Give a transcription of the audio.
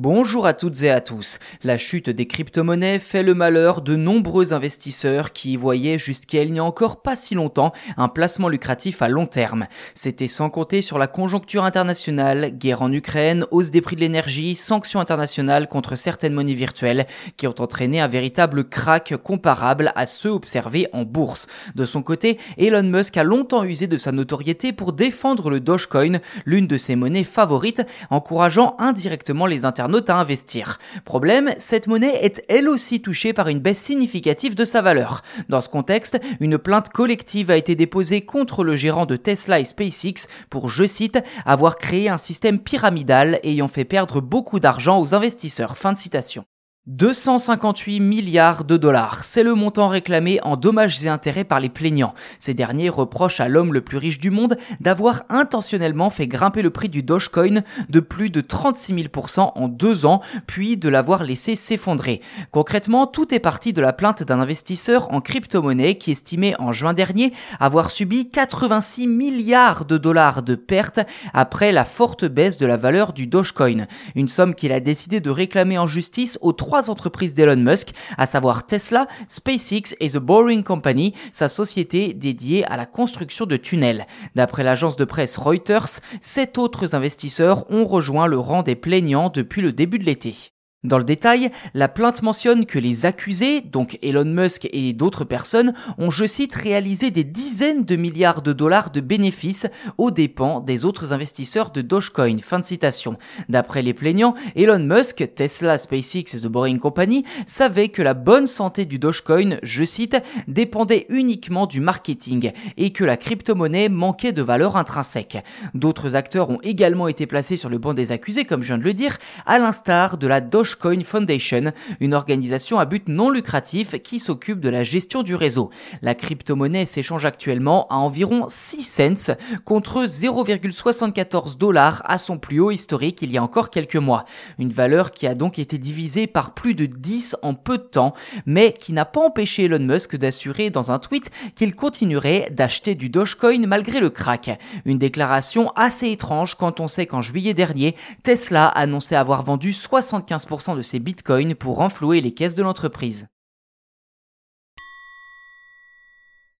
Bonjour à toutes et à tous. La chute des crypto-monnaies fait le malheur de nombreux investisseurs qui y voyaient jusqu'à il n'y a encore pas si longtemps un placement lucratif à long terme. C'était sans compter sur la conjoncture internationale, guerre en Ukraine, hausse des prix de l'énergie, sanctions internationales contre certaines monnaies virtuelles qui ont entraîné un véritable crack comparable à ceux observés en bourse. De son côté, Elon Musk a longtemps usé de sa notoriété pour défendre le Dogecoin, l'une de ses monnaies favorites, encourageant indirectement les internautes à investir. Problème, cette monnaie est elle aussi touchée par une baisse significative de sa valeur. Dans ce contexte, une plainte collective a été déposée contre le gérant de Tesla et SpaceX pour, je cite, avoir créé un système pyramidal ayant fait perdre beaucoup d'argent aux investisseurs. Fin de citation. 258 milliards de dollars, c'est le montant réclamé en dommages et intérêts par les plaignants. Ces derniers reprochent à l'homme le plus riche du monde d'avoir intentionnellement fait grimper le prix du Dogecoin de plus de 36 000% en deux ans, puis de l'avoir laissé s'effondrer. Concrètement, tout est parti de la plainte d'un investisseur en crypto-monnaie qui estimait en juin dernier avoir subi 86 milliards de dollars de pertes après la forte baisse de la valeur du Dogecoin. Une somme qu'il a décidé de réclamer en justice aux trois entreprises d'Elon Musk, à savoir Tesla, SpaceX et The Boring Company, sa société dédiée à la construction de tunnels. D'après l'agence de presse Reuters, sept autres investisseurs ont rejoint le rang des plaignants depuis le début de l'été. Dans le détail, la plainte mentionne que les accusés, donc Elon Musk et d'autres personnes, ont, je cite, réalisé des dizaines de milliards de dollars de bénéfices aux dépens des autres investisseurs de Dogecoin. Fin de citation. D'après les plaignants, Elon Musk, Tesla, SpaceX et The Boring Company savaient que la bonne santé du Dogecoin, je cite, dépendait uniquement du marketing et que la crypto-monnaie manquait de valeur intrinsèque. D'autres acteurs ont également été placés sur le banc des accusés, comme je viens de le dire, à l'instar de la Dogecoin Dogecoin Foundation, une organisation à but non lucratif qui s'occupe de la gestion du réseau. La crypto-monnaie s'échange actuellement à environ 6 cents contre 0,74 dollars à son plus haut historique il y a encore quelques mois. Une valeur qui a donc été divisée par plus de 10 en peu de temps, mais qui n'a pas empêché Elon Musk d'assurer dans un tweet qu'il continuerait d'acheter du Dogecoin malgré le crack. Une déclaration assez étrange quand on sait qu'en juillet dernier, Tesla annonçait avoir vendu 75% de ses bitcoins pour renflouer les caisses de l'entreprise.